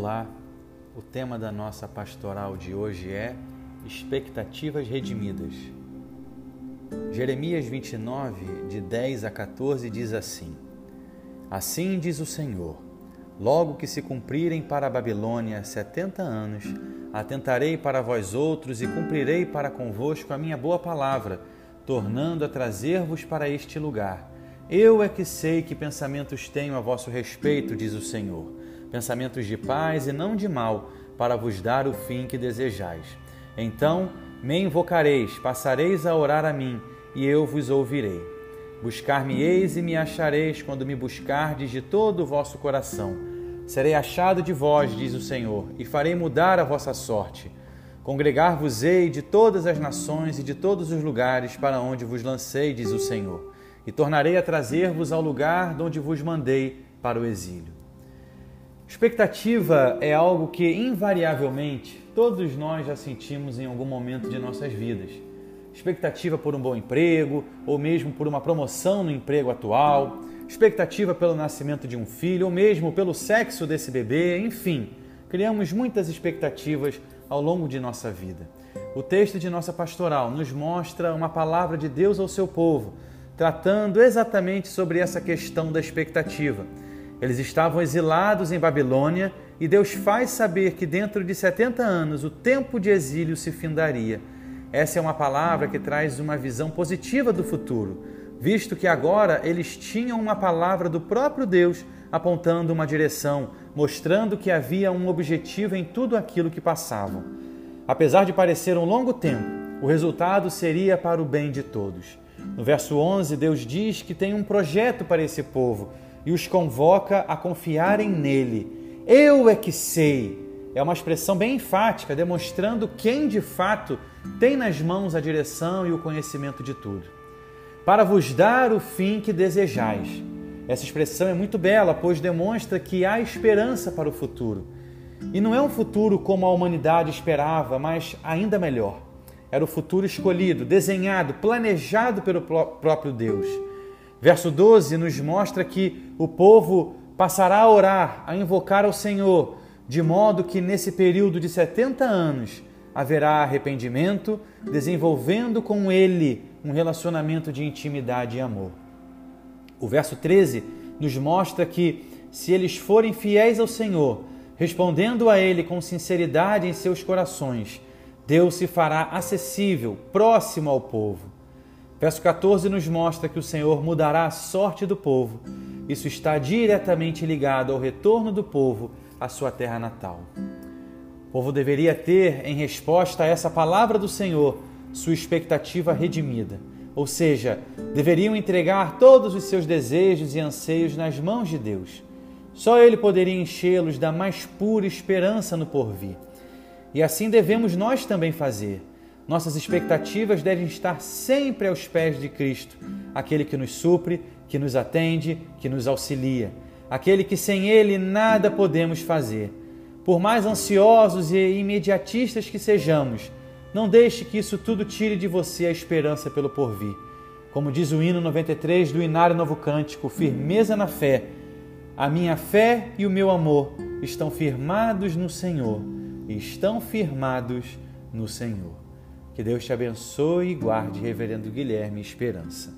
Olá, o tema da nossa pastoral de hoje é Expectativas Redimidas. Jeremias 29, de 10 a 14, diz assim: Assim diz o Senhor: Logo que se cumprirem para a Babilônia setenta anos, atentarei para vós outros e cumprirei para convosco a minha boa palavra, tornando a trazer-vos para este lugar. Eu é que sei que pensamentos tenho a vosso respeito, diz o Senhor pensamentos de paz e não de mal, para vos dar o fim que desejais. Então me invocareis, passareis a orar a mim, e eu vos ouvirei. Buscar-me-eis e me achareis quando me buscardes de todo o vosso coração. Serei achado de vós, diz o Senhor, e farei mudar a vossa sorte. Congregar-vos-ei de todas as nações e de todos os lugares para onde vos lancei, diz o Senhor, e tornarei a trazer-vos ao lugar de onde vos mandei para o exílio. Expectativa é algo que invariavelmente todos nós já sentimos em algum momento de nossas vidas. Expectativa por um bom emprego ou mesmo por uma promoção no emprego atual, expectativa pelo nascimento de um filho ou mesmo pelo sexo desse bebê, enfim, criamos muitas expectativas ao longo de nossa vida. O texto de nossa pastoral nos mostra uma palavra de Deus ao seu povo, tratando exatamente sobre essa questão da expectativa eles estavam exilados em Babilônia e Deus faz saber que dentro de 70 anos o tempo de exílio se findaria. Essa é uma palavra que traz uma visão positiva do futuro, visto que agora eles tinham uma palavra do próprio Deus apontando uma direção, mostrando que havia um objetivo em tudo aquilo que passavam. Apesar de parecer um longo tempo, o resultado seria para o bem de todos. No verso 11, Deus diz que tem um projeto para esse povo e os convoca a confiarem nele. Eu é que sei. É uma expressão bem enfática, demonstrando quem de fato tem nas mãos a direção e o conhecimento de tudo. Para vos dar o fim que desejais. Essa expressão é muito bela, pois demonstra que há esperança para o futuro. E não é um futuro como a humanidade esperava, mas ainda melhor. Era o futuro escolhido, desenhado, planejado pelo próprio Deus. Verso 12 nos mostra que o povo passará a orar, a invocar ao Senhor, de modo que nesse período de 70 anos haverá arrependimento, desenvolvendo com Ele um relacionamento de intimidade e amor. O verso 13 nos mostra que, se eles forem fiéis ao Senhor, respondendo a Ele com sinceridade em seus corações, Deus se fará acessível, próximo ao povo. Verso 14 nos mostra que o Senhor mudará a sorte do povo. Isso está diretamente ligado ao retorno do povo à sua terra natal. O povo deveria ter, em resposta a essa palavra do Senhor, sua expectativa redimida, ou seja, deveriam entregar todos os seus desejos e anseios nas mãos de Deus. Só Ele poderia enchê-los da mais pura esperança no porvir. E assim devemos nós também fazer nossas expectativas devem estar sempre aos pés de Cristo, aquele que nos supre, que nos atende, que nos auxilia, aquele que sem Ele nada podemos fazer. Por mais ansiosos e imediatistas que sejamos, não deixe que isso tudo tire de você a esperança pelo porvir. Como diz o hino 93 do Inário Novo Cântico, firmeza na fé. A minha fé e o meu amor estão firmados no Senhor, estão firmados no Senhor. Que Deus te abençoe e guarde, Reverendo Guilherme Esperança.